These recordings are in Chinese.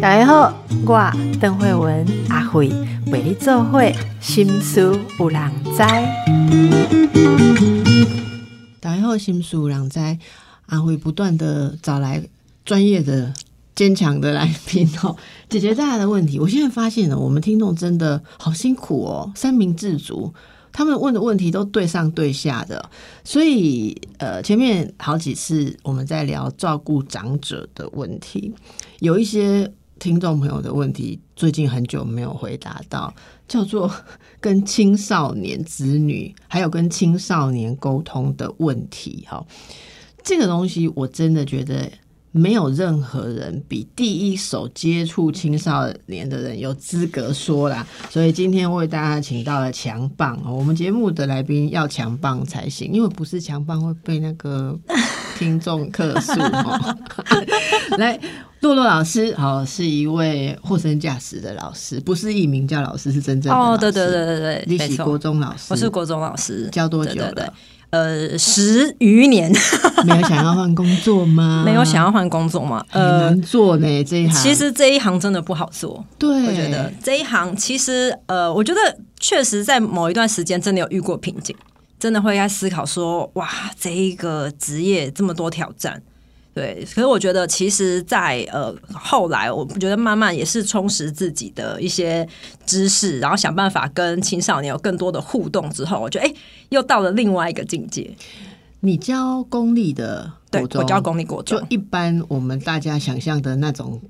大家好，我邓慧文阿慧为你做会心思有人知。大家好，心思有人知，阿慧不断的找来专业的、坚强的来宾哦，解决大家的问题。我现在发现了，我们听众真的好辛苦哦，三明治族。他们问的问题都对上对下的，所以呃，前面好几次我们在聊照顾长者的问题，有一些听众朋友的问题，最近很久没有回答到，叫做 跟青少年子女还有跟青少年沟通的问题。哈，这个东西我真的觉得。没有任何人比第一手接触青少年的人有资格说啦，所以今天为大家请到了强棒哦，我们节目的来宾要强棒才行，因为不是强棒会被那个 听众客诉哦。来，洛洛老师，好，是一位货真价实的老师，不是艺名叫老师，是真正的哦，对对对对对，你是国中老师，我是国中老师，教多久了？呃，十余年，没有想要换工作吗？没有想要换工作吗？呃难做呢，这一行。其实这一行真的不好做。对，我觉得这一行其实，呃，我觉得确实在某一段时间真的有遇过瓶颈，真的会在思考说，哇，这一个职业这么多挑战。对，可是我觉得，其实，在呃后来，我觉得慢慢也是充实自己的一些知识，然后想办法跟青少年有更多的互动之后，我觉得哎，又到了另外一个境界。你教公立的国中，我教公立国中，就一般我们大家想象的那种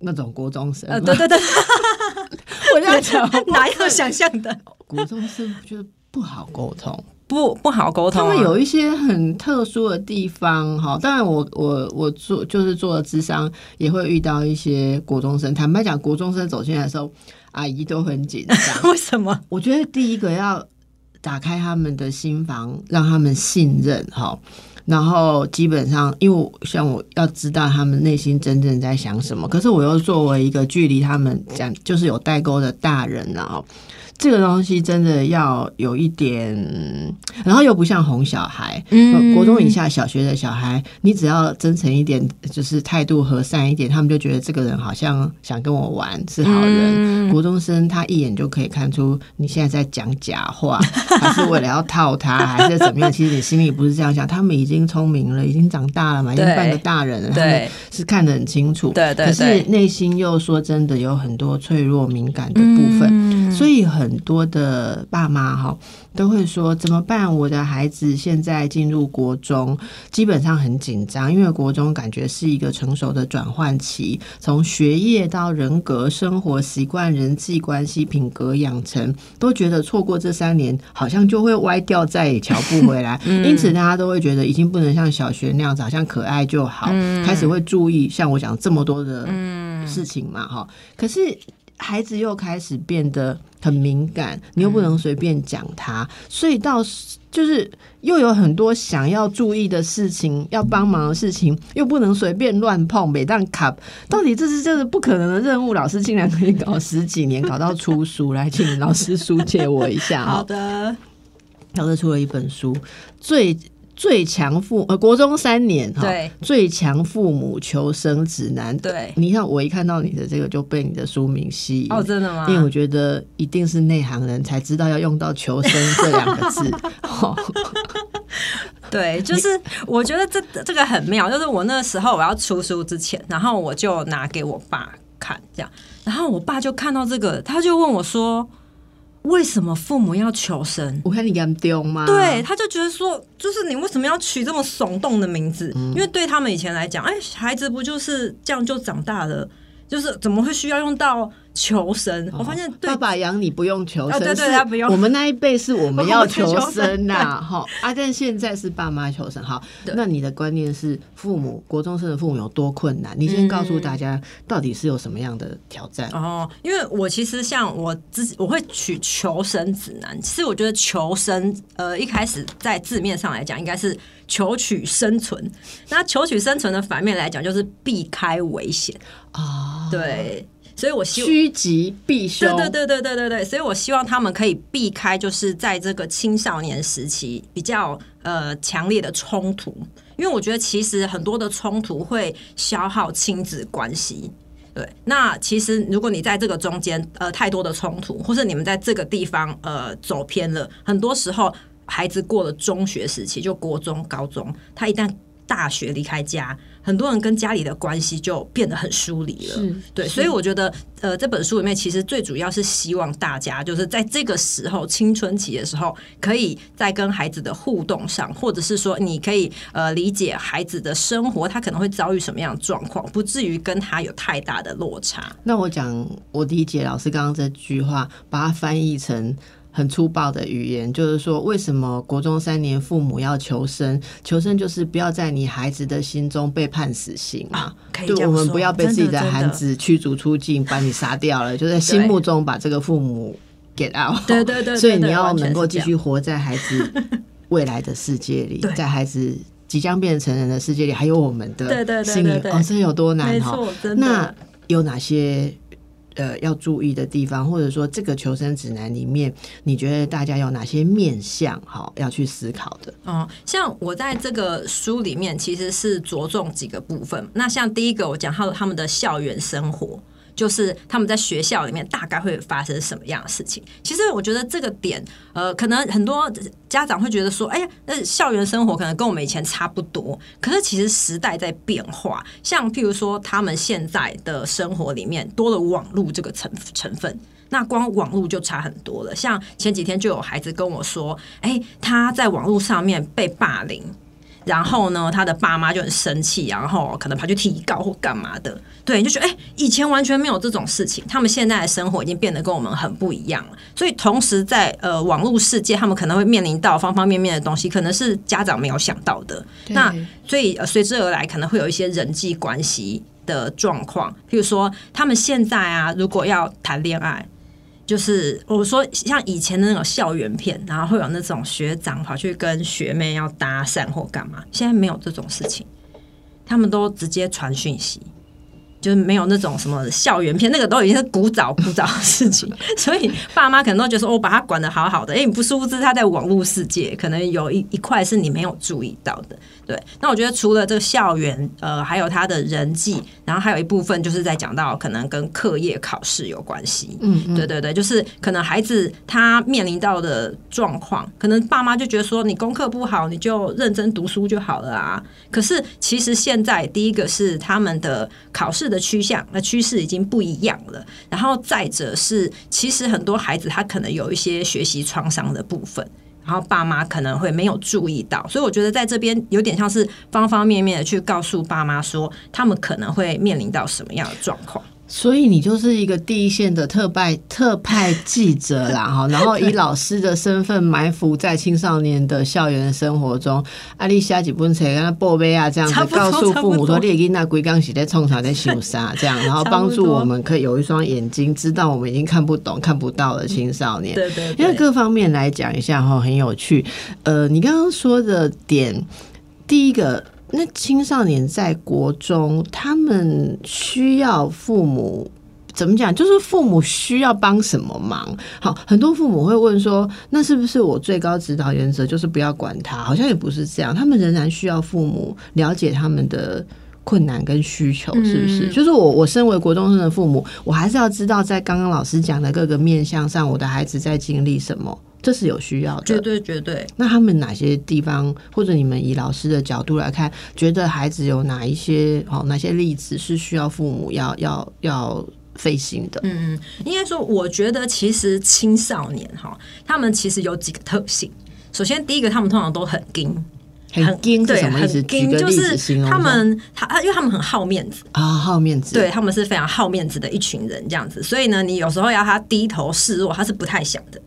那种国中生。呃，对对对，我在讲 哪有想象的国中生，觉得不好沟通。不不好沟通，他们有一些很特殊的地方哈。当然，我我我做就是做了智商，也会遇到一些国中生。坦白讲，国中生走进来的时候，阿姨都很紧张。为什么？我觉得第一个要打开他们的心房，让他们信任哈。然后基本上，因为像我要知道他们内心真正在想什么，可是我又作为一个距离他们讲就是有代沟的大人啊。这个东西真的要有一点，然后又不像哄小孩，嗯，国中以下小学的小孩，你只要真诚一点，就是态度和善一点，他们就觉得这个人好像想跟我玩，是好人。国中生他一眼就可以看出你现在在讲假话，还是为了要套他，还是怎么样？其实你心里不是这样想。他们已经聪明了，已经长大了嘛，已经半个大人了，他们是看得很清楚。对对，可是内心又说真的有很多脆弱敏感的部分，所以很。多的爸妈哈都会说怎么办？我的孩子现在进入国中，基本上很紧张，因为国中感觉是一个成熟的转换期，从学业到人格、生活习惯、人际关系、品格养成，都觉得错过这三年，好像就会歪掉，再也瞧不回来。因此，大家都会觉得已经不能像小学那样子，好像可爱就好，开始会注意像我讲这么多的事情嘛哈。可是。孩子又开始变得很敏感，你又不能随便讲他，所以到就是又有很多想要注意的事情，要帮忙的事情，又不能随便乱碰。每当卡，到底这是这是不可能的任务，老师竟然可以搞十几年，搞到出书来，请老师书借我一下。好的，老师出了一本书，最。最强父呃，国中三年哈，最强父母求生指南。对，你看我一看到你的这个就被你的书名吸引哦，真的吗？因为我觉得一定是内行人才知道要用到“求生”这两个字。对，就是我觉得这这个很妙，就是我那时候我要出书之前，然后我就拿给我爸看，这样，然后我爸就看到这个，他就问我说。为什么父母要求生？我看你敢丢吗？对，他就觉得说，就是你为什么要取这么耸动的名字？因为对他们以前来讲，哎，孩子不就是这样就长大了？就是怎么会需要用到？求生，我发现爸爸养你不用求生，对对，他不用。我们那一辈是我们要 求生呐，哈。啊，但现在是爸妈求生，好。那你的观念是父母国中生的父母有多困难？你先告诉大家，到底是有什么样的挑战？哦，因为我其实像我自己，我会取求生指南。其实我觉得求生，呃，一开始在字面上来讲，应该是求取生存。那求取生存的反面来讲，就是避开危险啊。对。所以我希趋吉避凶，对对对对对对对，所以我希望他们可以避开，就是在这个青少年时期比较呃强烈的冲突，因为我觉得其实很多的冲突会消耗亲子关系。对，那其实如果你在这个中间呃太多的冲突，或是你们在这个地方呃走偏了，很多时候孩子过了中学时期，就国中、高中，他一旦大学离开家，很多人跟家里的关系就变得很疏离了。对，所以我觉得，呃，这本书里面其实最主要是希望大家就是在这个时候青春期的时候，可以在跟孩子的互动上，或者是说你可以呃理解孩子的生活，他可能会遭遇什么样的状况，不至于跟他有太大的落差。那我讲，我理解老师刚刚这句话，把它翻译成很粗暴的语言，就是说，为什么国中三年父母要求生？求生就是不要在你孩子的心中被判死刑啊。对，我们不要被自己的孩子驱逐出境，把你杀掉了，就在心目中把这个父母 get out。对对对对 所以你要能够继续活在孩子 未来的世界里，在孩子。即将变成人的世界里，还有我们的对对对心灵对对哦，这有多难没哈那有哪些呃要注意的地方，或者说这个求生指南里面，你觉得大家有哪些面向好要去思考的？哦，像我在这个书里面其实是着重几个部分。那像第一个，我讲到他们的校园生活，就是他们在学校里面大概会发生什么样的事情。其实我觉得这个点，呃，可能很多家长会觉得说，哎呀，那校园生活可能跟我们以前差不多。可是其实时代在变化，像譬如说，他们现在的生活里面多了网络这个成成分。那光网络就差很多了。像前几天就有孩子跟我说，哎、他在网络上面被霸凌，然后呢，他的爸妈就很生气，然后可能跑去提告或干嘛的。对，就觉得哎、以前完全没有这种事情，他们现在的生活已经变得跟我们很不一样了。所以同时在呃网络世界，他们可能会面临到方方面面的东西，可能是家长没有想到的。那所以呃随之而来可能会有一些人际关系的状况，譬如说他们现在啊，如果要谈恋爱。就是我说，像以前的那种校园片，然后会有那种学长跑去跟学妹要搭讪或干嘛，现在没有这种事情，他们都直接传讯息，就是没有那种什么校园片，那个都已经是古早古早的事情，所以爸妈可能都觉得说，我把他管的好好的，哎、你不殊不知他在网络世界可能有一一块是你没有注意到的。对，那我觉得除了这个校园，呃，还有他的人际，然后还有一部分就是在讲到可能跟课业考试有关系。嗯嗯，对对对，就是可能孩子他面临到的状况，可能爸妈就觉得说你功课不好，你就认真读书就好了啊。可是其实现在第一个是他们的考试的趋向，那趋势已经不一样了。然后再者是，其实很多孩子他可能有一些学习创伤的部分。然后爸妈可能会没有注意到，所以我觉得在这边有点像是方方面面的去告诉爸妈说，他们可能会面临到什么样的状况。所以你就是一个第一线的特派特派记者啦，哈，然后以老师的身份埋伏在青少年的校园生活中，阿丽下几本册跟他报备啊，这样子告诉父母说，列囡那龟缸洗在冲场在修杀，这样，然后帮助我们可以有一双眼睛，知道我们已经看不懂、看不到的青少年。对对因为各方面来讲一下哈，很有趣。呃，你刚刚说的点，第一个，那青少年在国中，他们需要父母。怎么讲？就是父母需要帮什么忙？好，很多父母会问说：“那是不是我最高指导原则就是不要管他？”好像也不是这样，他们仍然需要父母了解他们的困难跟需求，是不是？嗯就是我，我身为国中生的父母，我还是要知道，在刚刚老师讲的各个面向上，我的孩子在经历什么，这是有需要的绝的。对绝对。那他们哪些地方，或者你们以老师的角度来看，觉得孩子有哪一些哦，哪些例子是需要父母要要要费心的？嗯嗯，应该说，我觉得其实青少年哈，他们其实有几个特性。首先，第一个，他们通常都很硬，很硬是对，什么意思？很硬，举个例子就是他们他，因为他们很好面子，啊，好面子，对他们是非常好面子的一群人，这样子。所以呢，你有时候要他低头示弱，他是不太想的。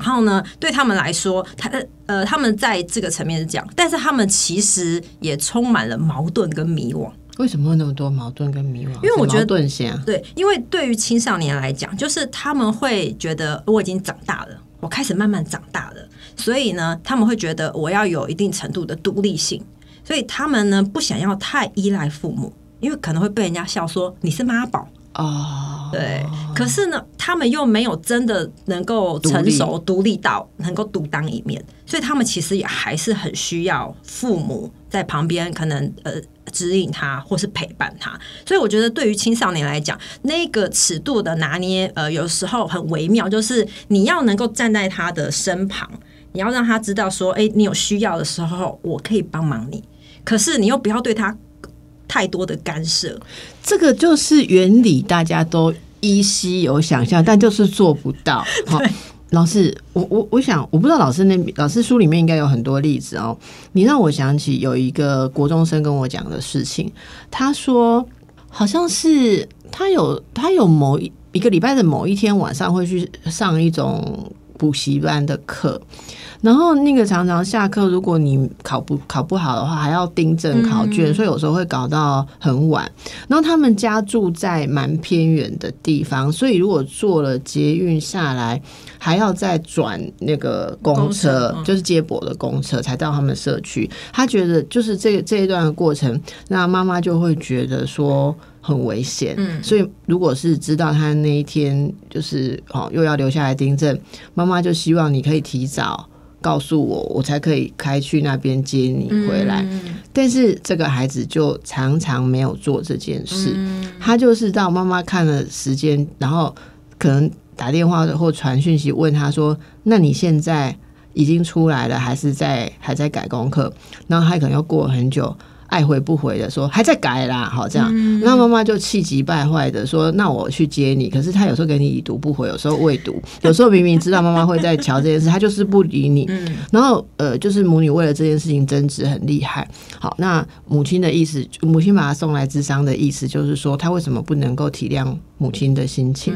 然后呢，对他们来说，他呃，他们在这个层面是这样，但是他们其实也充满了矛盾跟迷惘。为什么会那么多矛盾跟迷惘？因为我觉得对，因为对于青少年来讲，就是他们会觉得我已经长大了，我开始慢慢长大了，所以呢，他们会觉得我要有一定程度的独立性，所以他们呢不想要太依赖父母，因为可能会被人家笑说你是妈宝。哦，对，可是呢，他他们又没有真的能够成熟、独立到能够独当一面，所以他们其实也还是很需要父母在旁边，可能呃指引他或是陪伴他。所以我觉得对于青少年来讲，那个尺度的拿捏，呃，有时候很微妙，就是你要能够站在他的身旁，你要让他知道说，哎，你有需要的时候，我可以帮忙你。可是你又不要对他太多的干涉，这个就是原理，大家都依稀有想象，但就是做不到。好，老师，我我我想，我不知道老师那老师书里面应该有很多例子哦。你让我想起有一个国中生跟我讲的事情，他说好像是他有他有某一一个礼拜的某一天晚上会去上一种补习班的课。然后那个常常下课，如果你考不考不好的话，还要订正考卷，所以有时候会搞到很晚。然后他们家住在蛮偏远的地方，所以如果坐了捷运下来，还要再转那个公车，就是接驳的公车才到他们社区。他觉得就是这这一段的过程，那妈妈就会觉得说很危险。嗯，所以如果是知道他那一天就是哦又要留下来订正，妈妈就希望你可以提早。告诉我，我才可以开去那边接你回来。但是这个孩子就常常没有做这件事。他就是到妈妈看了时间，然后可能打电话或传讯息问他说：“那你现在已经出来了，还是在还在改功课？”然后他可能要过很久。爱回不回的说还在改啦，好这样，那妈妈就气急败坏的说：“那我去接你。”可是他有时候给你已读不回，有时候未读，有时候明明知道妈妈会在瞧这件事，他就是不理你。然后呃，就是母女为了这件事情争执很厉害。好，那母亲的意思，母亲把他送来智商的意思，就是说他为什么不能够体谅母亲的心情？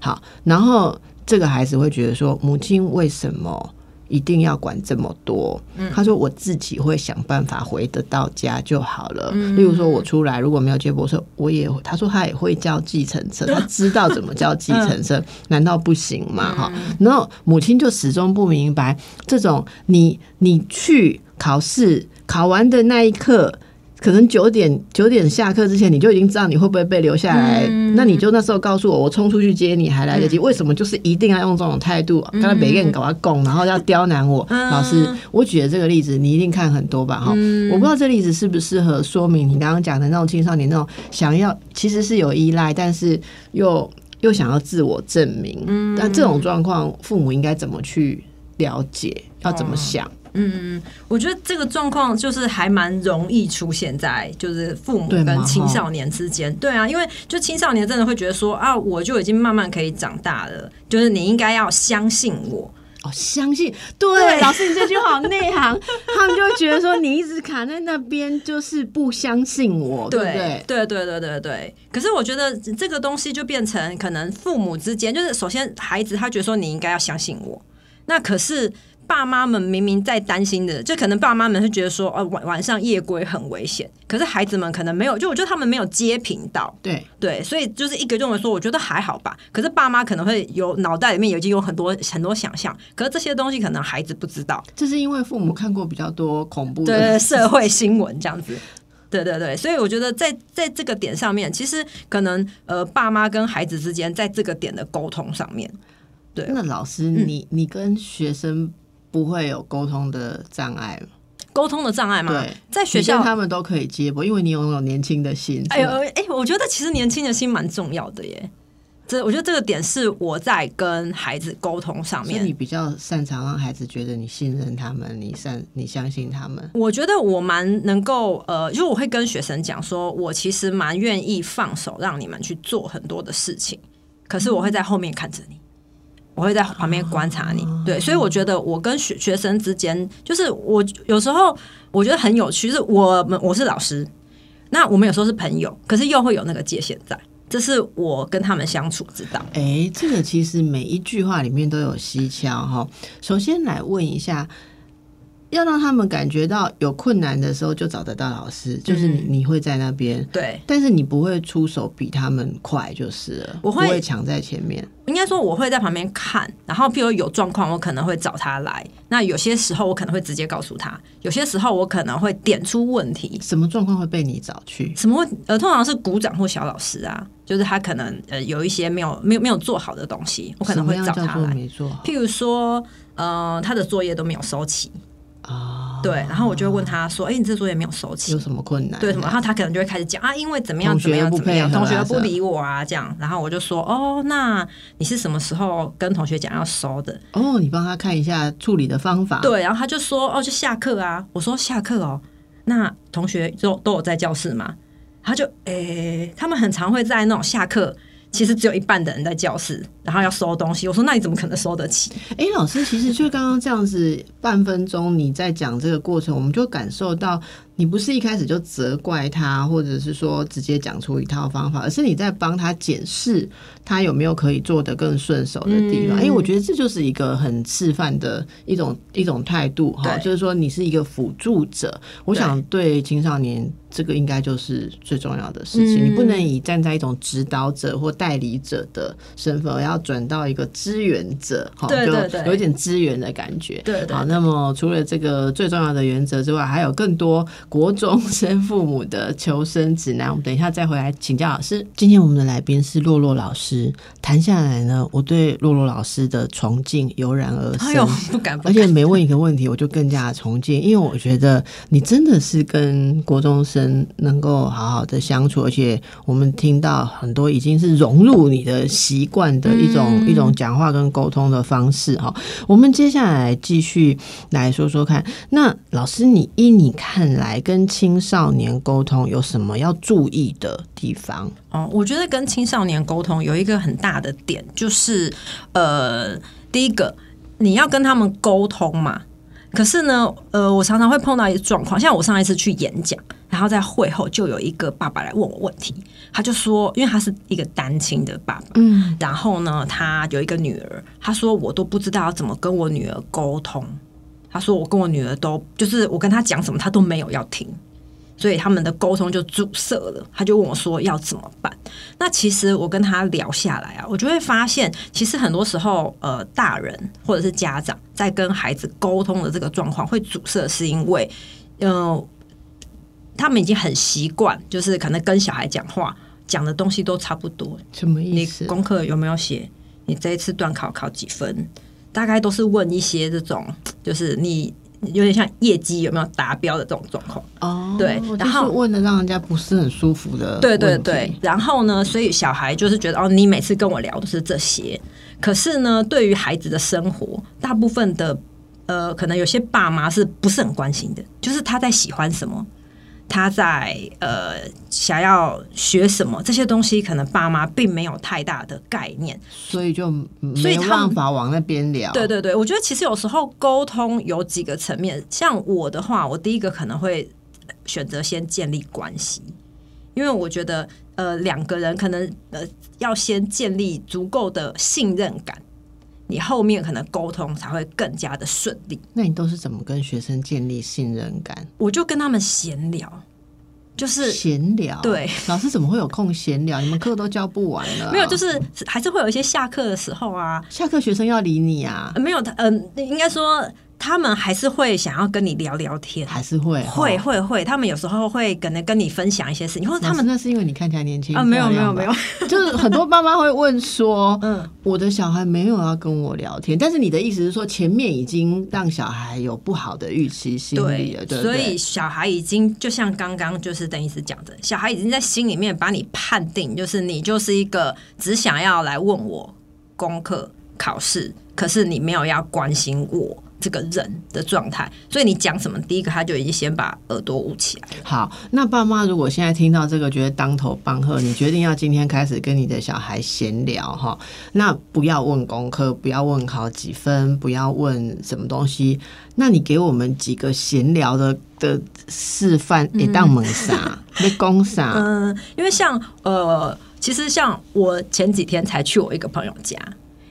好，然后这个孩子会觉得说，母亲为什么？一定要管这么多？他说：“我自己会想办法回得到家就好了。例如说，我出来如果没有接驳车，我也他说他也会叫计程车，他知道怎么叫计程车，难道不行吗？哈！然后母亲就始终不明白这种你你去考试考完的那一刻。”可能九点九点下课之前，你就已经知道你会不会被留下来。那你就那时候告诉我，我冲出去接你还来得及。为什么就是一定要用这种态度？刚才每个人搞他拱，然后要刁难我。老师，我举的这个例子，你一定看很多吧？哈，我不知道这例子适不适合说明你刚刚讲的那种青少年那种想要其实是有依赖，但是又又想要自我证明。那这种状况，父母应该怎么去了解？要怎么想？嗯，我觉得这个状况就是还蛮容易出现在就是父母跟青少年之间。对啊，因为就青少年真的会觉得说啊，我就已经慢慢可以长大了，就是你应该要相信我哦，相信对老师你这句话好内行，他们就会觉得说你一直卡在那边就是不相信我，对对对对对对对。可是我觉得这个东西就变成可能父母之间，就是首先孩子他觉得说你应该要相信我，那可是。爸妈们明明在担心的，就可能爸妈们是觉得说，呃，晚晚上夜归很危险。可是孩子们可能没有，就我觉得他们没有接频道，对对，所以就是一个认为说，我觉得还好吧。可是爸妈可能会有脑袋里面已经有很多很多想象，可是这些东西可能孩子不知道。这是因为父母看过比较多恐怖的社会新闻，这样子。对对对，所以我觉得在在这个点上面，其实可能呃，爸妈跟孩子之间在这个点的沟通上面，对。那老师，你你跟学生。不会有沟通的障碍沟通的障碍吗？对，在学校他们都可以接驳，因为你拥有年轻的心。哎呦，哎，我觉得其实年轻的心蛮重要的耶。这我觉得这个点是我在跟孩子沟通上面，你比较擅长让孩子觉得你信任他们，你善你相信他们。我觉得我蛮能够呃，就我会跟学生讲说，我其实蛮愿意放手让你们去做很多的事情，可是我会在后面看着你。我会在旁边观察你，对，所以我觉得我跟学学生之间，就是我有时候我觉得很有趣，是我们我是老师，那我们有时候是朋友，可是又会有那个界限在，这是我跟他们相处之道。哎，这个其实每一句话里面都有蹊跷哈。首先来问一下。要让他们感觉到有困难的时候就找得到老师，就是你你会在那边，对，但是你不会出手比他们快，就是了，我会抢在前面。应该说我会在旁边看，然后譬如有状况，我可能会找他来。那有些时候我可能会直接告诉他，有些时候我可能会点出问题。什么状况会被你找去？什么？呃，通常是鼓掌或小老师啊。就是他可能呃有一些没有没有没有做好的东西，我可能会找他来。没做好譬如说，呃，他的作业都没有收齐，啊？对，然后我就会问他说：“哎、你这作业没有收起有，什么困难？对什么？”然后他可能就会开始讲啊，因为怎么样怎么样怎么样，同学不理我啊，这样。然后我就说：“哦，那你是什么时候跟同学讲要收的？”哦，你帮他看一下处理的方法。，对，然后他就说：“哦，就下课啊。”我说：“下课哦，那同学都都有在教室吗？”他就诶、他们很常会在那种下课。其实只有一半的人在教室，然后要收东西。我说：“那你怎么可能收得起哎，老师，其实就刚刚这样子半分钟你在讲这个过程，我们就感受到你不是一开始就责怪他，或者是说直接讲出一套方法，而是你在帮他检视他有没有可以做得更顺手的地方。嗯哎、我觉得这就是一个很示范的一种一种态度哈，就是说你是一个辅助者。我想对青少年这个应该就是最重要的事情，嗯你不能以站在一种指导者或代理者的身份，而要转到一个支援者，哈，就有一点支援的感觉。对对好，那么除了这个最重要的原则之外，还有更多国中生父母的求生指南。我们等一下再回来请教老师。今天我们的来宾是洛洛老师，谈下来呢，我对洛洛老师的崇敬油然而？”生。哎呦，不敢不而。且每问一个问题，我就更加崇敬，因为我觉得你真的是跟国中生能够好好的相处，而且我们听到很多已经是融入你的习惯的一种、嗯一种讲话跟沟通的方式哈。我们接下来继续来说说看，那老师你依你看来，跟青少年沟通有什么要注意的地方？哦，我觉得跟青少年沟通有一个很大的点，就是呃，第一个你要跟他们沟通嘛。可是呢，呃，我常常会碰到一个状况，像我上一次去演讲，然后在会后就有一个爸爸来问我问题，他就说，因为他是一个单亲的爸爸，嗯，然后呢，他有一个女儿，他说我都不知道要怎么跟我女儿沟通。他说我跟我女儿都就是我跟她讲什么，她都没有要听，所以他们的沟通就阻塞了。他就问我说要怎么办？那其实我跟他聊下来啊，我就会发现，其实很多时候呃，大人或者是家长在跟孩子沟通的这个状况会阻塞，是因为呃，他们已经很习惯，就是可能跟小孩讲话讲的东西都差不多，什么意你思？功课有没有写？你这一次段考考几分？大概都是问一些这种，就是你有点像业绩有没有达标的这种状况。哦，对就是然后问的让人家不是很舒服的，对对对，，然后呢，所以小孩就是觉得哦，你每次跟我聊都是这些，可是呢，对于孩子的生活，大部分的呃，可能有些爸妈是不是很关心的，就是他在喜欢什么。他在呃想要学什么这些东西，可能爸妈并没有太大的概念，所以就所以他没有办法往那边聊。对对对，我觉得其实有时候沟通有几个层面，像我的话，我第一个可能会选择先建立关系，因为我觉得呃两个人可能呃要先建立足够的信任感，你后面可能沟通才会更加的顺利。那你都是怎么跟学生建立信任感？我就跟他们闲聊，就是闲聊。对，老师怎么会有空闲聊？你们课都教不完了啊、没有，就是还是会有一些下课的时候啊，下课学生要理你啊，呃没有他嗯、应该说他们还是会想要跟你聊聊天。还是会会哦。会会，他们有时候会可能跟你分享一些事情，或者他们那是因为你看起来年轻啊，没有没有没有，就是很多爸妈会问说，嗯，我的小孩没有要跟我聊天，但是你的意思是说，前面已经让小孩有不好的预期心理了，对不所？以小孩已经就像刚刚就是邓医师讲的，小孩已经在心里面把你判定，就是你就是一个只想要来问我功课考试，可是你没有要关心我这个人的状态，所以你讲什么，第一个他就已经先把耳朵捂起来了。好，那爸妈如果现在听到这个，觉得当头棒喝，你决定要今天开始跟你的小孩闲聊哈，那不要问功课，不要问考几分，不要问什么东西，那你给我们几个闲聊的的示范，也当猛啥，你讲啥？嗯，因为像呃，其实像我前几天才去我一个朋友家，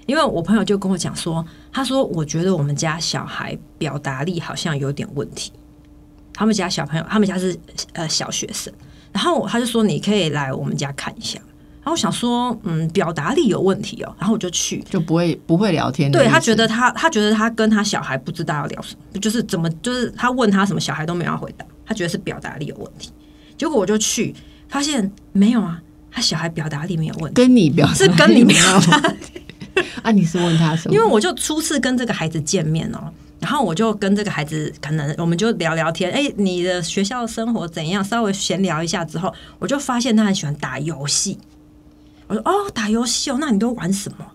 因为我朋友就跟我讲说，他说我觉得我们家小孩表达力好像有点问题。他们家小朋友，他们家是呃小学生，然后他就说你可以来我们家看一下。然后我想说，嗯，表达力有问题哦，然后我就去。就不会不会聊天？对他觉得他他觉得他跟他小孩不知道要聊什么，就是怎么就是他问他什么，小孩都没有要回答，他觉得是表达力有问题。结果我就去发现没有啊，他他小孩表达力没有问题。跟你表达是跟你没有 啊？你是问他什么？因为我就初次跟这个孩子见面哦，然后我就跟这个孩子可能我们就聊聊天，哎，你的学校生活怎样？稍微闲聊一下之后，我就发现他很喜欢打游戏。我说哦，打游戏哦，那你都玩什么？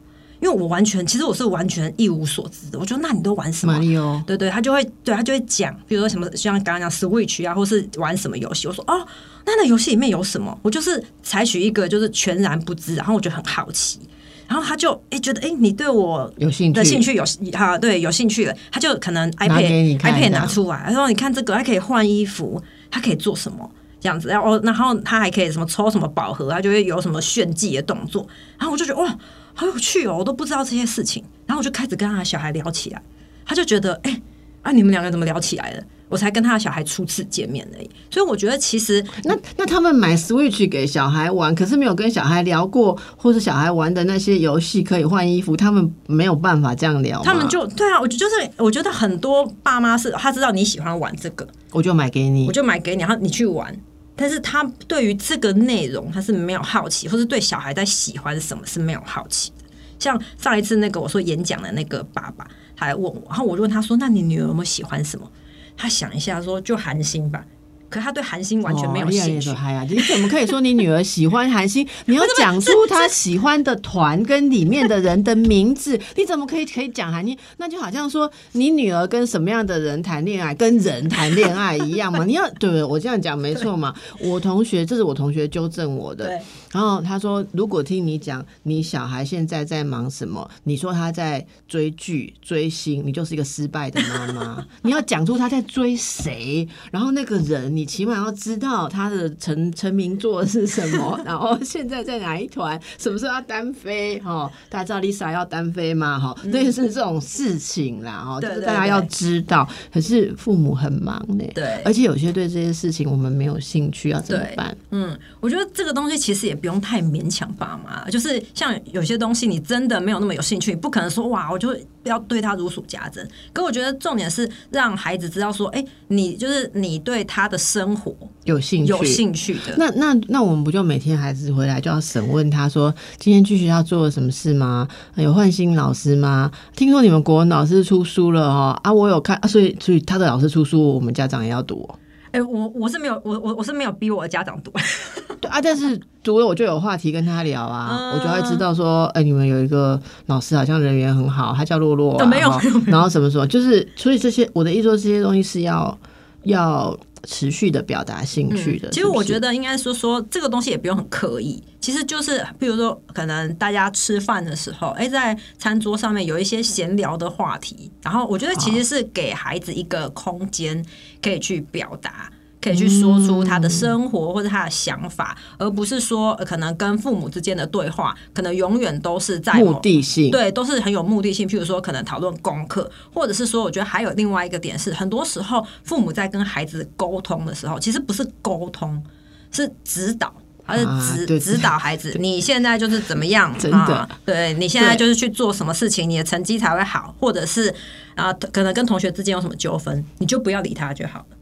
因为我完全其实我是完全一无所知的。我说那你都玩什么马？里奥对对，他就会对他就会讲，比如说什么像刚刚讲 Switch 啊，或是玩什么游戏。我说哦，那那游戏里面有什么？我就是采取一个就是全然不知，然后我就很好奇，然后他就哎觉得哎你对我有兴趣。的兴趣有哈对有兴趣了，他就可能 iPad iPad 拿出来，他说你看这个，它可以换衣服，它可以做什么？这样子，然后然后他还可以什么抽什么宝盒，他就会有什么炫技的动作，然后我就觉得哇，好有趣哦，我都不知道这些事情，然后我就开始跟他的小孩聊起来，他就觉得哎、啊你们两个怎么聊起来了？我才跟他的小孩初次见面而已，所以我觉得其实那那他们买 Switch 给小孩玩，可是没有跟小孩聊过，或是小孩玩的那些游戏可以换衣服，他们没有办法这样聊。他们就对啊，我就就是我觉得很多爸妈是他知道你喜欢玩这个，我就买给你我，就买给你，然后你去玩。但是他对于这个内容他是没有好奇，或是对小孩在喜欢什么是没有好奇的。像上一次那个我说演讲的那个爸爸，他来问我，然后我就问他说：“那你女儿有没有喜欢什么？”他想一下说：“就韩星吧。”可他对韩星完全没有哦兴趣。哎呀，你怎么可以说你女儿喜欢韩星？你要讲出她喜欢的团跟里面的人的名字。你怎么可以可以讲韩星？那就好像说你女儿跟什么样的人谈恋爱，跟人谈恋爱一样嘛。你要对我这样讲没错嘛。我同学，这是我同学纠正我的。对，然后他说，如果听你讲你小孩现在在忙什么，你说他在追剧、追星，你就是一个失败的妈妈。你要讲出他在追谁，然后那个人，你起码要知道他的成成名作是什么，然后现在在哪一团，什么时候要单飞哈、大家知道 Lisa 要单飞吗哈、类似这种事情啦哈、就对对是大家要知道。可是父母很忙呢，对而且有些对这些事情我们没有兴趣，要怎么办？嗯，我觉得这个东西其实也不用太勉强爸妈，就是像有些东西你真的没有那么有兴趣，你不可能说哇，我就要对他如数家珍。可我觉得重点是让孩子知道说，哎、你就是你对他的生活有兴趣，有兴趣的。那那那我们不就每天孩子回来就要审问他说今天去学校做了什么事吗？有换新老师吗？听说你们国文老师出书了哦啊，我有看啊，所以所以他的老师出书，我们家长也要读、哦。哎、我我是没有，我我我是没有逼我的家长读。对啊，但是读了我就有话题跟他聊啊，嗯我就会知道说，哎、你们有一个老师好像人缘很好，他叫洛洛、没有然后什么什么，就是所以这些我的意思说这些东西是要要持续的表达兴趣的。嗯其实我觉得得应该说说这个东西也不用很刻意，其实就是比如说可能大家吃饭的时候，哎、在餐桌上面有一些闲聊的话题，然后我觉得其实是给孩子一个空间可以去表达。可以去说出他的生活或者他的想法，而不是说、呃可能跟父母之间的对话，可能永远都是在目的性对，都是很有目的性。譬如说，可能讨论功课，或者是说，我觉得还有另外一个点是，很多时候父母在跟孩子沟通的时候，其实不是沟通，是指导。而是指、啊指导孩子，你现在就是怎么样？真的啊对你现在就是去做什么事情，你的成绩才会好，或者是啊，可能跟同学之间有什么纠纷，你就不要理他就好了。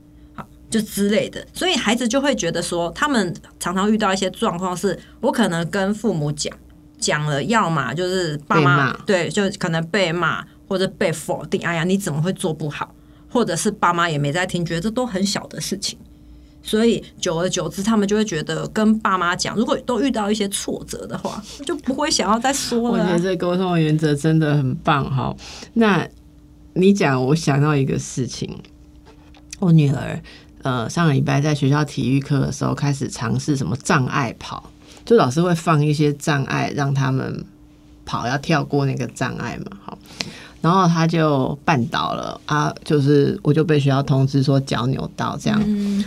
好，就之类的，所以孩子就会觉得说，他们常常遇到一些状况，是我可能跟父母讲讲了，要么就是爸妈对，就可能被骂或者被否定，哎呀，你怎么会做不好？或者是爸妈也没在听，觉得这都很小的事情。所以久而久之，他们就会觉得跟爸妈讲，如果都遇到一些挫折的话，就不会想要再说了啊、我觉得这沟通的原则真的很棒哈。那你讲，我想到一个事情，我女儿呃上个礼拜在学校体育课的时候开始尝试什么障碍跑，就老师会放一些障碍让他们跑，要跳过那个障碍嘛，好。然后他就绊倒了啊，就是我就被学校通知说脚扭到这样，嗯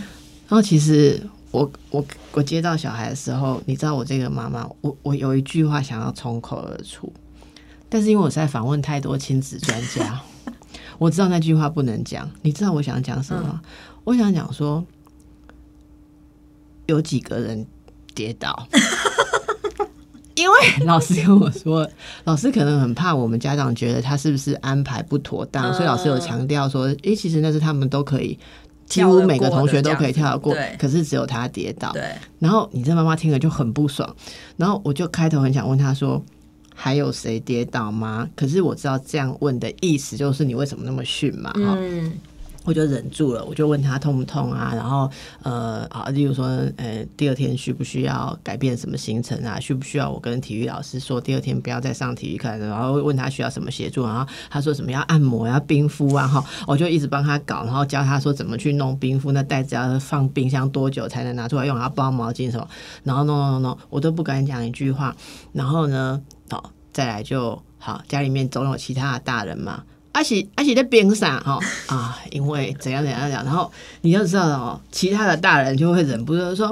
然后其实我我我接到小孩的时候，你知道我这个妈妈，我我有一句话想要从口而出，但是因为我在访问太多亲子专家，我知道那句话不能讲。你知道我想讲什么吗？我想讲说，有几个人跌倒。因为老师跟我说，老师可能很怕我们家长觉得他是不是安排不妥当，所以老师有强调说，诶、其实那是他们都可以几乎每个同学都可以跳得过可是只有他跌倒。对，然后你这妈妈听了就很不爽，然后我就开头很想问他说。还有谁跌倒吗？可是我知道这样问的意思就是你为什么那么逊嘛？哈、嗯，我就忍住了，我就问他痛不痛啊？然后呃啊，例如说呃，第二天需不需要改变什么行程啊？需不需要我跟体育老师说第二天不要再上体育课？然后问他需要什么协助，然后他说什么要按摩、要冰敷啊？哈，我就一直帮他搞，然后教他说怎么去弄冰敷，那袋子要放冰箱多久才能拿出来用？然后包毛巾什么，然后弄弄弄弄，我都不敢讲一句话。然后呢，好，再来就好，家里面总有其他的大人嘛。阿喜阿喜在边上哈 啊，因为怎样怎样怎样，然后你就知道了哦，其他的大人就会忍不住说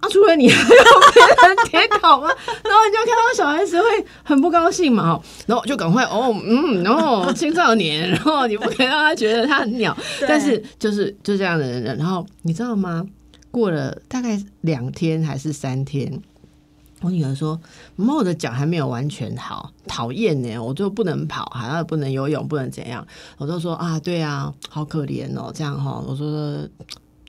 啊，除了你还有别人跌倒吗？然后你就看到小孩子会很不高兴嘛，哦然后就赶快哦嗯，然后 青少年，然后你不可以让他觉得他很鸟，但是就是就这样的人，然后你知道吗？过了大概两天还是三天，我女儿说：“妈，我的脚还没有完全好，讨厌呢，我就不能跑，还要不能游泳，不能怎样。”我就说：“啊，对啊，好可怜哦，这样哈。”我说：“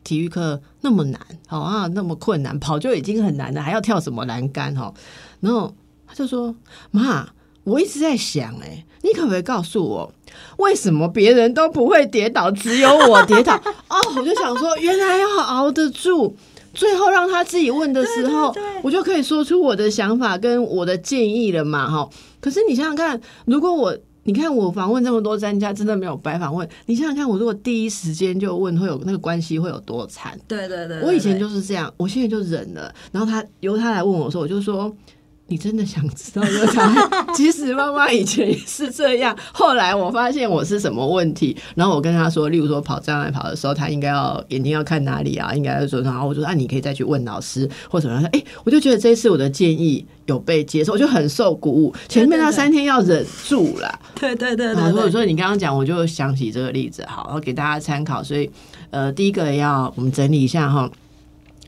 体育课那么难，好啊，那么困难，跑就已经很难了，还要跳什么栏杆哈？”然后他就说：“妈，我一直在想，哎，你可不可以告诉我，为什么别人都不会跌倒，只有我跌倒？”哦，我就想说，原来要熬得住。最后让他自己问的时候，我就可以说出我的想法跟我的建议了嘛，哈。可是你想想看，如果我你看我访问这么多专家，真的没有白访问，你想想看，我如果第一时间就问，会有那个关系会有多惨？对对对，我以前就是这样，我现在就忍了。然后他由他来问我说，我就说。你真的想知道这个小孩？其实妈妈以前也是这样。后来我发现我是什么问题，然后我跟他说，例如说跑障碍跑的时候，他应该要眼睛要看哪里啊？应该要说，然后我就说啊，你可以再去问老师或什么。哎、我就觉得这一次我的建议有被接受，我就很受鼓舞。前面那三天要忍住啦。对对对对对，所以你刚刚讲，我就想起这个例子，好，然后给大家参考。所以，呃，第一个要我们整理一下哈。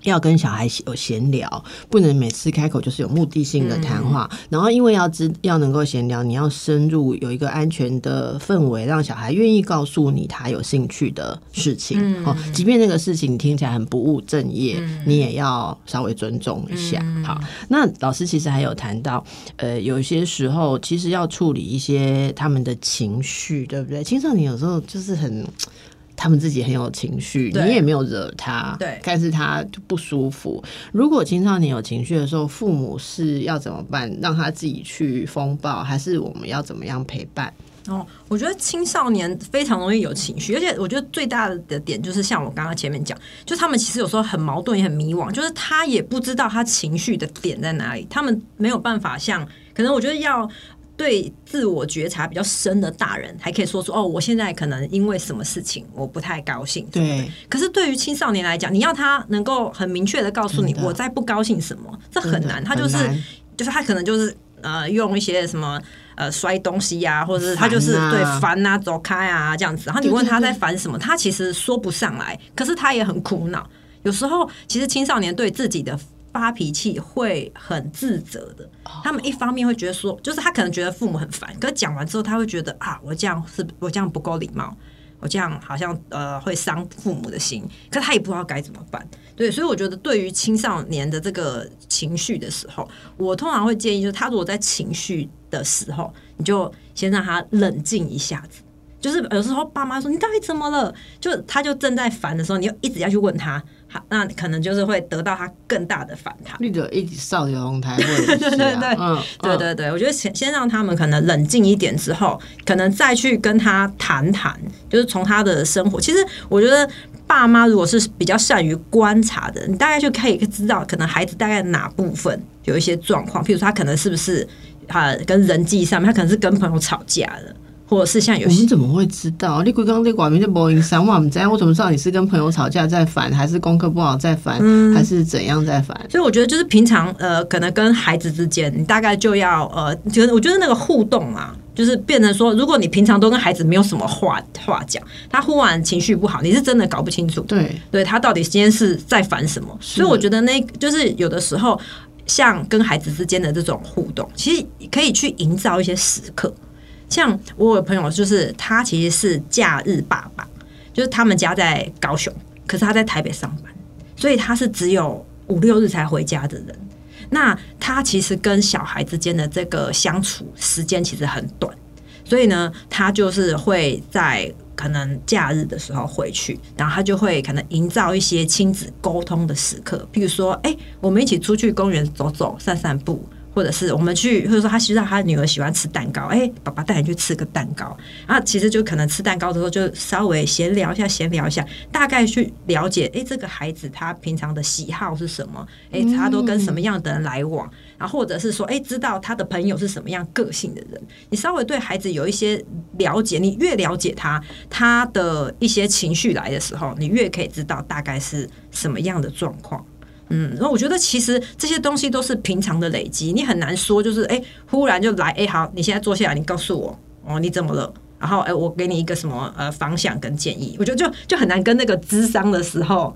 要跟小孩有闲聊，不能每次开口就是有目的性的谈话。然后，因为要知要能够闲聊，你要深入，有一个安全的氛围，让小孩愿意告诉你他有兴趣的事情。嗯哦，即便那个事情听起来很不务正业，你也要稍微尊重一下。好，那老师其实还有谈到，呃，有些时候其实要处理一些他们的情绪，对不对？青少年有时候就是很。他们自己很有情绪，你也没有惹他，对但是他就不舒服。如果青少年有情绪的时候，父母是要怎么办？让他自己去风暴，还是我们要怎么样陪伴？哦，我觉得青少年非常容易有情绪，而且我觉得最大的点就是像我刚刚前面讲，就他们其实有时候很矛盾，也很迷惘，就是他也不知道他情绪的点在哪里，他们没有办法像，可能我觉得要。对自我觉察比较深的大人，还可以说出哦，我现在可能因为什么事情我不太高兴。对，可是对于青少年来讲，你要他能够很明确的告诉你我在不高兴什么，这很难。他就是就是他可能就是呃用一些什么呃摔东西呀、或者是他就是对烦啊走开啊这样子。然后你问他在烦什么，他其实说不上来，可是他也很苦恼。有时候其实青少年对自己的发脾气会很自责的，哦他们一方面会觉得说，就是他可能觉得父母很烦，可讲完之后他会觉得啊，我这样是我这样不够礼貌，我这样好像呃会伤父母的心，可他也不知道该怎么办。对，所以我觉得对于青少年的这个情绪的时候，我通常会建议，就是他如果在情绪的时候，你就先让他冷静一下子。就是有时候爸妈说你到底怎么了，就他就正在烦的时候，你就一直要去问他，好，那可能就是会得到他更大的反弹。绿的一直少有红台，或者、啊、对对对对对对，我觉得先先让他们可能冷静一点之后，可能再去跟他谈谈，就是从他的生活。其实我觉得爸妈如果是比较善于观察的，你大概就可以知道，可能孩子大概哪部分有一些状况，譬如说他可能是不是啊跟人际上面，他可能是跟朋友吵架的，或者是像有些我们怎么会知道？你刚刚在寡名就播音三万，我们知道我怎么知道你是跟朋友吵架在烦，还是功课不好在烦，嗯还是怎样在烦？所以我觉得就是平常呃，可能跟孩子之间，你大概就要呃，觉得我觉得那个互动啊，就是变成说，如果你平常都跟孩子没有什么话话讲，他忽然情绪不好，你是真的搞不清楚，对，对他到底今天是在烦什么。所以我觉得那就是有的时候，像跟孩子之间的这种互动，其实可以去营造一些时刻。像我有朋友，就是他其实是假日爸爸。就是他们家在高雄，可是他在台北上班，所以他是只有五六日才回家的人。那他其实跟小孩之间的这个相处时间其实很短，所以呢，他就是会在可能假日的时候回去，然后他就会可能营造一些亲子沟通的时刻，譬如说，哎、我们一起出去公园走走、散散步。或者是我们去，或者说他知道他女儿喜欢吃蛋糕，哎、爸爸带你去吃个蛋糕。啊，其实就可能吃蛋糕的时候，就稍微闲聊一下，闲聊一下，大概去了解，哎、这个孩子他平常的喜好是什么？哎、他都跟什么样的人来往？然后或者是说，哎、知道他的朋友是什么样个性的人？你稍微对孩子有一些了解，你越了解他，他的一些情绪来的时候，你越可以知道大概是什么样的状况。嗯，那我觉得其实这些东西都是平常的累积，你很难说就是哎、忽然就来哎、好，你现在坐下来，你告诉我哦，你怎么了？然后哎、我给你一个什么呃方向跟建议，我觉得就就很难跟那个智商的时候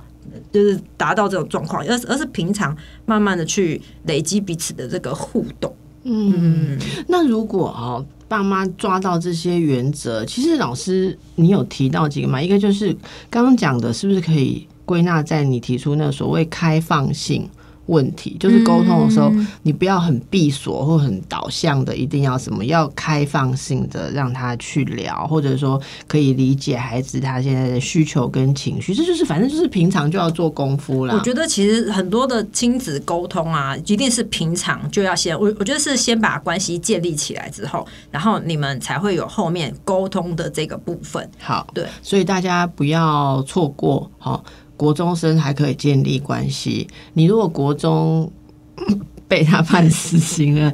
就是达到这种状况，而是而是平常慢慢的去累积彼此的这个互动。嗯，那如果啊、爸妈抓到这些原则，其实老师你有提到几个嘛？一个就是刚刚讲的，是不是可以归纳在你提出那个所谓开放性？问题就是沟通的时候，你不要很闭锁或很导向的，一定要什么，要开放性的让他去聊，或者说可以理解孩子他现在的需求跟情绪，这就是反正就是平常就要做功夫啦。我觉得其实很多的亲子沟通啊，一定是平常就要先，我我觉得是先把关系建立起来之后，然后你们才会有后面沟通的这个部分。好，对，所以大家不要错过，好、国中生还可以建立关系。你如果国中 被他判死刑了，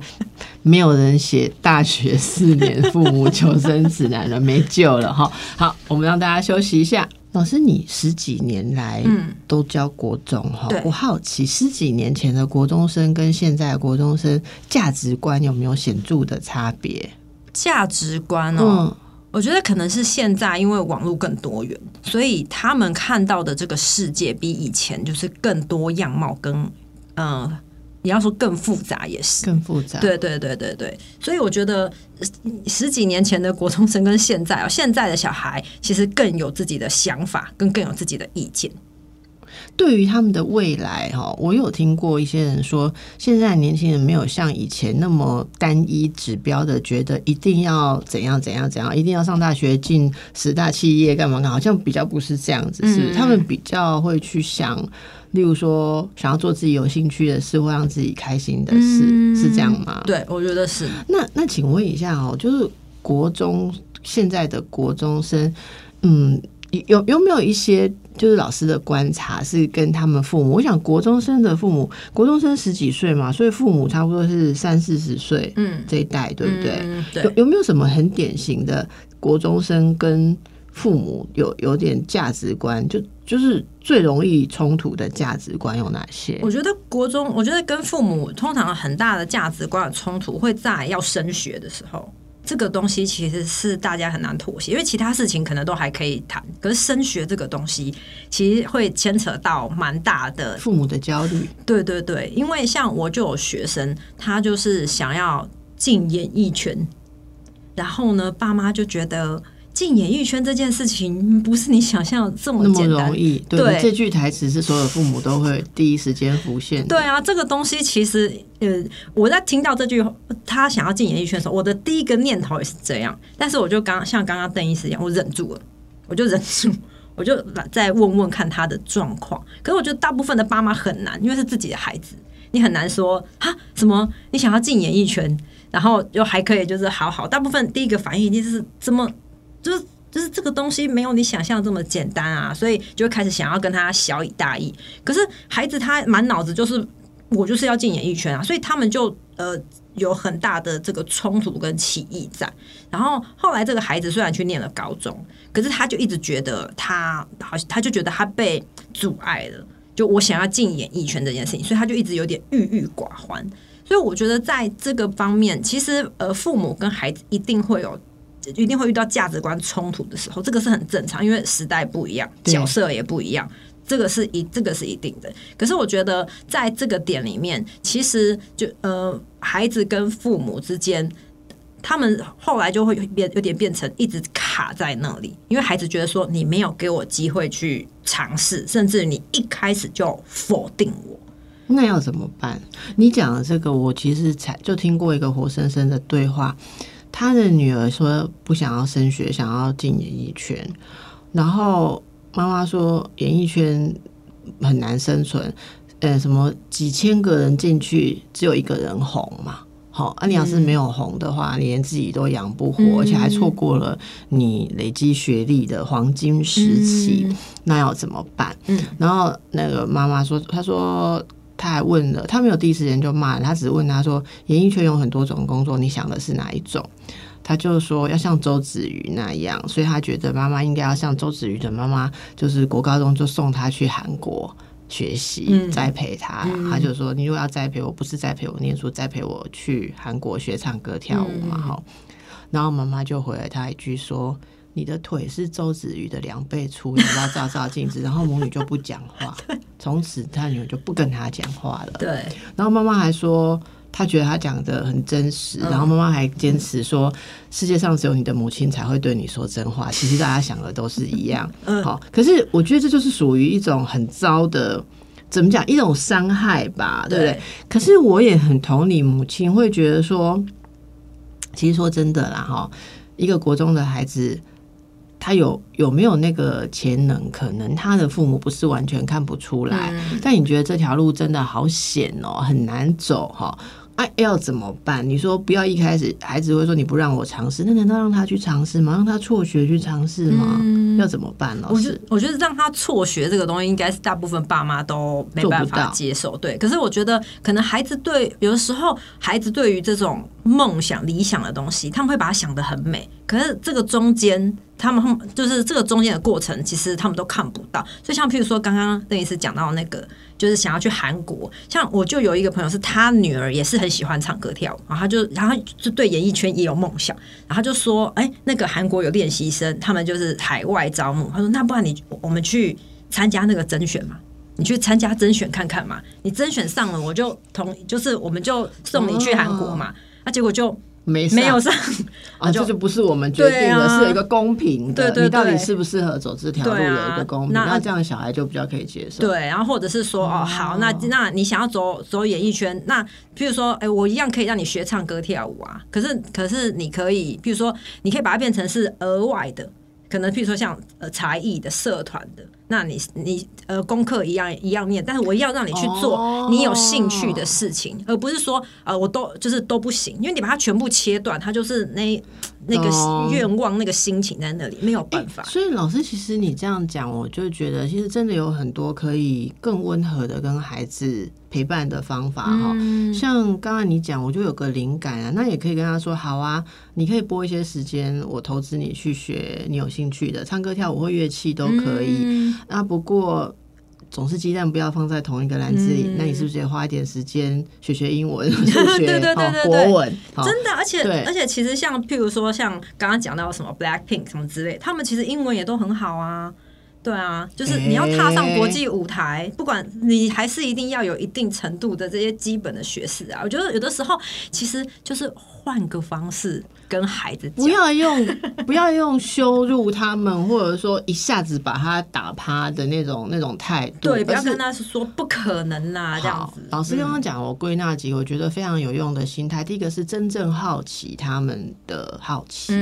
没有人写大学四年父母求生指南了，没救了哈。好，我们让大家休息一下。老师，你十几年来嗯都教国中哈对，我好奇十几年前的国中生跟现在的国中生价值观有没有显著的差别？价值观哦，嗯，我觉得可能是现在因为网络更多元，所以他们看到的这个世界比以前就是更多样貌跟嗯、呃你要说更复杂也是。更复杂。对对对对对，所以我觉得呃十几年前的国中生跟现在啊，现在的小孩其实更有自己的想法，跟更有自己的意见。对于他们的未来哈，我有听过一些人说，现在年轻人没有像以前那么单一指标的，觉得一定要怎样怎样怎样，一定要上大学进十大企业干嘛干嘛，好像比较不是这样子，是不是嗯他们比较会去想，例如说想要做自己有兴趣的事或让自己开心的事，嗯是这样吗？对，我觉得是。那那请问一下哦，就是国中现在的国中生，嗯，有有没有一些就是老师的观察是跟他们父母？我想国中生的父母，国中生十几岁嘛，所以父母差不多是三四十岁嗯，这一代，对不对？嗯对，有有没有什么很典型的国中生跟父母有有点价值观，就就是最容易冲突的价值观有哪些？我觉得国中，我觉得跟父母通常很大的价值观的冲突会在要升学的时候。这个东西其实是大家很难妥协，因为其他事情可能都还可以谈，可是升学这个东西其实会牵扯到蛮大的父母的焦虑，对对对，因为像我就有学生，他就是想要进演艺圈，然后呢，爸妈就觉得进演艺圈这件事情不是你想象的这么那么容。易，对对这句台词是所有父母都会第一时间浮现的。对啊，这个东西其实，呃，我在听到这句他想要进演艺圈的时候，我的第一个念头也是这样，但是我就刚像刚刚邓医师一样，我忍住了，我就忍住，我就再问问看他的状况。可是我觉得大部分的爸妈很难，因为是自己的孩子，你很难说哈什么你想要进演艺圈，然后又还可以就是好好。大部分第一个反应一定是这么就是。就是这个东西没有你想象这么简单啊，所以就开始想要跟他小以大义。可是孩子他满脑子就是我就是要进演艺圈啊，所以他们就呃有很大的这个冲突跟起义在。然后后来这个孩子虽然去念了高中，可是他就一直觉得他好，他就觉得他被阻碍了。就我想要进演艺圈这件事情，所以他就一直有点郁郁寡欢。所以我觉得在这个方面，其实呃，父母跟孩子一定会有。一定会遇到价值观冲突的时候，这个是很正常，因为时代不一样，角色也不一样，这个是一这个是一定的。可是我觉得在这个点里面，其实就呃，孩子跟父母之间，他们后来就会变有点变成一直卡在那里，因为孩子觉得说你没有给我机会去尝试，甚至你一开始就否定我。那要怎么办？你讲的这个，我其实才就听过一个活生生的对话。他的女儿说不想要升学，想要进演艺圈，然后妈妈说演艺圈很难生存，呃，什么几千个人进去，只有一个人红嘛。好，啊，你要是没有红的话，你连自己都养不活，而且还错过了你累积学历的黄金时期，那要怎么办？嗯，然后那个妈妈说，她说。他还问了，他没有第一时间就骂，他只是问他说：“演艺圈有很多种工作，你想的是哪一种？”他就说要像周子瑜那样，所以他觉得妈妈应该要像周子瑜的妈妈，就是国高中就送他去韩国学习，栽培他。他就说：“你如果要栽培我，不是栽培我念书，栽培我去韩国学唱歌跳舞嘛。”哈，然后妈妈就回了他一句说。你的腿是周子瑜的两倍粗，你要照照镜子。然后母女就不讲话，从此他女儿就不跟他讲话了。对。然后妈妈还说，她觉得她讲的很真实。然后妈妈还坚持说，世界上只有你的母亲才会对你说真话。其实大家想的都是一样。嗯。好，可是我觉得这就是属于一种很糟的，怎么讲？一种伤害吧，对不对？可是我也很同理母亲，会觉得说，其实说真的啦，哈，一个国中的孩子。他有有没有那个潜能？可能他的父母不是完全看不出来，但你觉得这条路真的好险哦，很难走哈。哎，要怎么办？你说不要一开始孩子会说你不让我尝试，那难道让他去尝试吗？让他辍学去尝试吗？要怎么办呢？我觉得，我觉得让他辍学这个东西，应该是大部分爸妈都没办法接受。对，可是我觉得可能孩子对有的时候，孩子对于这种梦想、理想的东西，他们会把它想得很美。可是这个中间，他们就是这个中间的过程，其实他们都看不到。所以像譬如说，刚刚邓医师讲到那个。就是想要去韩国，像我就有一个朋友，是他女儿也是很喜欢唱歌跳舞，然后他就然后就对演艺圈也有梦想，然后就说，哎，那个韩国有练习生，他们就是海外招募，他说那不然你我们去参加那个甄选嘛，你去参加甄选看看嘛，你甄选上了，我就同就是我们就送你去韩国嘛，那结果就。没没有上 啊，这就不是我们决定的，是有一个公平的，你到底适不适合走这条路有一个公平。那这样小孩就比较可以接受。对，然后或者是说，哦，好，那那你想要走走演艺圈，那譬如说，哎，我一样可以让你学唱歌跳舞啊。可是可是你可以，譬如说，你可以把它变成是额外的，可能譬如说像呃才艺的社团的。那你你呃功课一样一样念，但是我要让你去做你有兴趣的事情，而不是说呃我都就是都不行，因为你把它全部切断，它就是那那个愿望那个心情在那里没有办法。所以老师，其实你这样讲，我就觉得其实真的有很多可以更温和的跟孩子陪伴的方法哈。像刚刚你讲，我就有个灵感啊，那也可以跟他说好啊，你可以拨一些时间，我投资你去学你有兴趣的唱歌跳舞或乐器都可以。啊，不过总是鸡蛋不要放在同一个篮子里。那你是不是也花一点时间学学英文、数学、国文？真的，而且而且，其实像譬如说，像刚刚讲到什么 Black Pink 什么之类，他们其实英文也都很好啊。对啊，就是你要踏上国际舞台，不管你还是一定要有一定程度的这些基本的学识啊。我觉得有的时候其实就是换个方式。跟孩子不要用不要用羞辱他们，或者说一下子把他打趴的那种那种态度。对，不要跟他是说不可能啦，这样子。老师刚刚讲，我归纳几个我觉得非常有用的心态。第一个是真正好奇他们的好奇，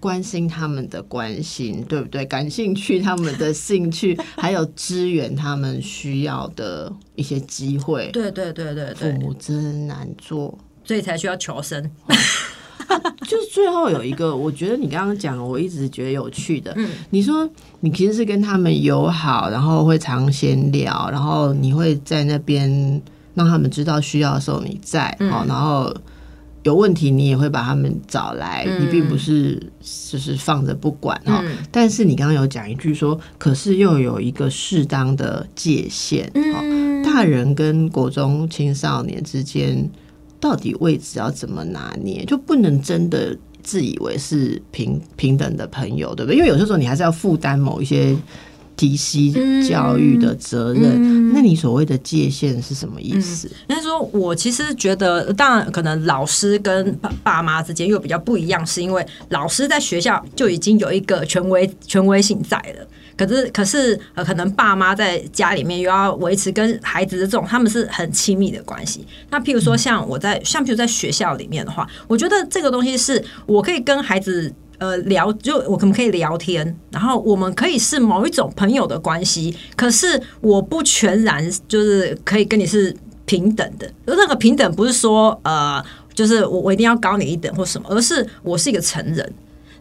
关心他们的关心，对不对？感兴趣他们的兴趣，还有支援他们需要的一些机会。对对对对对，父母真难做，所以才需要求生。就是最后有一个，我觉得你刚刚讲，我一直觉得有趣的。嗯，你说你其实是跟他们友好，然后会常闲聊，然后你会在那边让他们知道需要的时候你在，好，然后有问题你也会把他们找来，你并不是就是放着不管哈。但是你刚刚有讲一句说，可是又有一个适当的界限，嗯，大人跟国中青少年之间。到底位置要怎么拿捏，就不能真的自以为是平平等的朋友，对不对？因为有些时候你还是要负担某一些提携教育的责任。那你所谓的界限是什么意思？应该说，我其实觉得，当然可能老师跟爸爸妈之间又比较不一样，是因为老师在学校就已经有一个权威权威性在了。可是，可是，呃，可能爸妈在家里面又要维持跟孩子的这种，他们是很亲密的关系。那譬如说，像我在，像譬如在学校里面的话，我觉得这个东西是我可以跟孩子呃聊，就我可不可以聊天，然后我们可以是某一种朋友的关系。可是我不全然就是可以跟你是平等的，而那个平等不是说呃，就是我我一定要高你一等或什么，而是我是一个成人。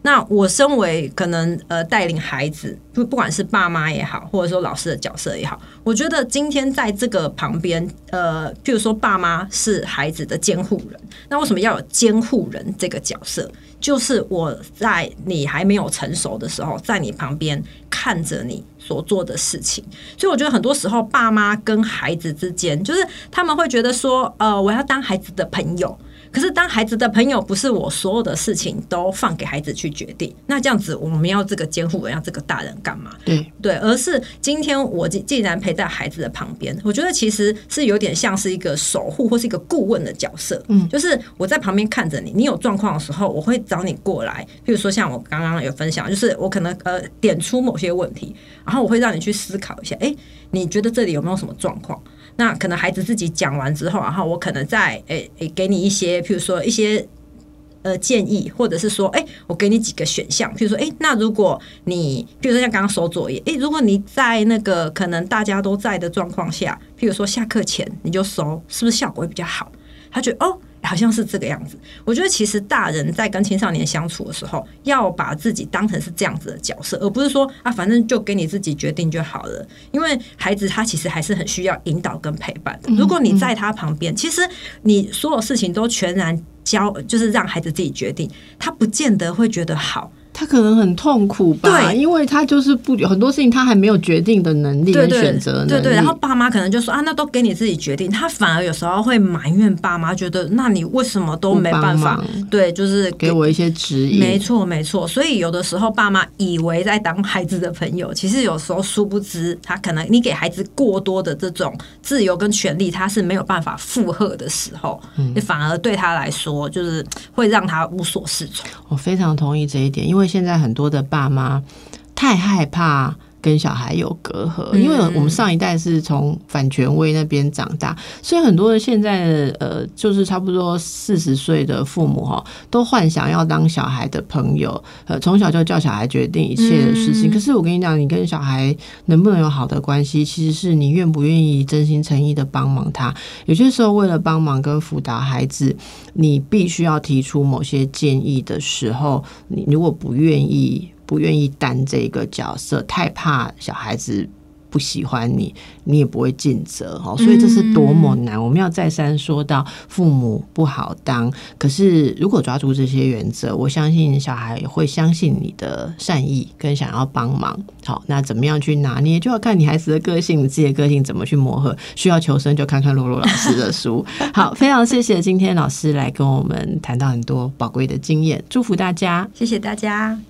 那我身为可能呃带领孩子，不不管是爸妈也好，或者说老师的角色也好，我觉得今天在这个旁边，呃，譬如说爸妈是孩子的监护人，那为什么要有监护人这个角色？就是我在你还没有成熟的时候，在你旁边看着你所做的事情，所以我觉得很多时候爸妈跟孩子之间，就是他们会觉得说，呃，我要当孩子的朋友。可是，当孩子的朋友不是我所有的事情都放给孩子去决定，那这样子我们要这个监护人，要这个大人干嘛？对对，而是今天我既既然陪在孩子的旁边，我觉得其实是有点像是一个守护或是一个顾问的角色。嗯，就是我在旁边看着你，你有状况的时候，我会找你过来。譬如说，像我刚刚有分享，就是我可能呃点出某些问题，然后我会让你去思考一下，哎，你觉得这里有没有什么状况？那可能孩子自己讲完之后，然后我可能再诶诶给你一些，譬如说一些呃建议，或者是说，哎，我给你几个选项，譬如说，哎，那如果你，譬如说像刚刚收作业，哎，如果你在那个可能大家都在的状况下，譬如说下课前你就收，是不是效果会比较好？他觉得哦。好像是这个样子。我觉得其实大人在跟青少年相处的时候，要把自己当成是这样子的角色，而不是说啊，反正就给你自己决定就好了。因为孩子他其实还是很需要引导跟陪伴的。如果你在他旁边，其实你所有事情都全然交，就是让孩子自己决定，他不见得会觉得好。他可能很痛苦吧，对因为他就是不很多事情他还没有决定的能力跟选择能力。对对，然后爸妈可能就说啊，那都给你自己决定。他反而有时候会埋怨爸妈，觉得那你为什么都没办法？对，就是给我一些指引。没错没错，所以有的时候爸妈以为在当孩子的朋友，其实有时候殊不知，他可能你给孩子过多的这种自由跟权利，他是没有办法负荷的时候，你反而对他来说就是会让他无所适从。我非常同意这一点，因为。现在很多的爸妈太害怕。跟小孩有隔阂，因为我们上一代是从反权威那边长大，所以很多的现在的呃，就是差不多四十岁的父母哈，都幻想要当小孩的朋友，呃，从小就叫小孩决定一切的事情。可是我跟你讲，你跟小孩能不能有好的关系，其实是你愿不愿意真心诚意的帮忙他。有些时候，为了帮忙跟辅导孩子，你必须要提出某些建议的时候，你如果不愿意。不愿意担这个角色，太怕小孩子不喜欢你，你也不会尽责哈。所以这是多么难！我们要再三说到父母不好当，可是如果抓住这些原则，我相信小孩会相信你的善意跟想要帮忙。好，那怎么样去拿捏，就要看你孩子的个性，你自己的个性怎么去磨合。需要求生，就看看露露老师的书。好，非常谢谢今天老师来跟我们谈到很多宝贵的经验，祝福大家，谢谢大家。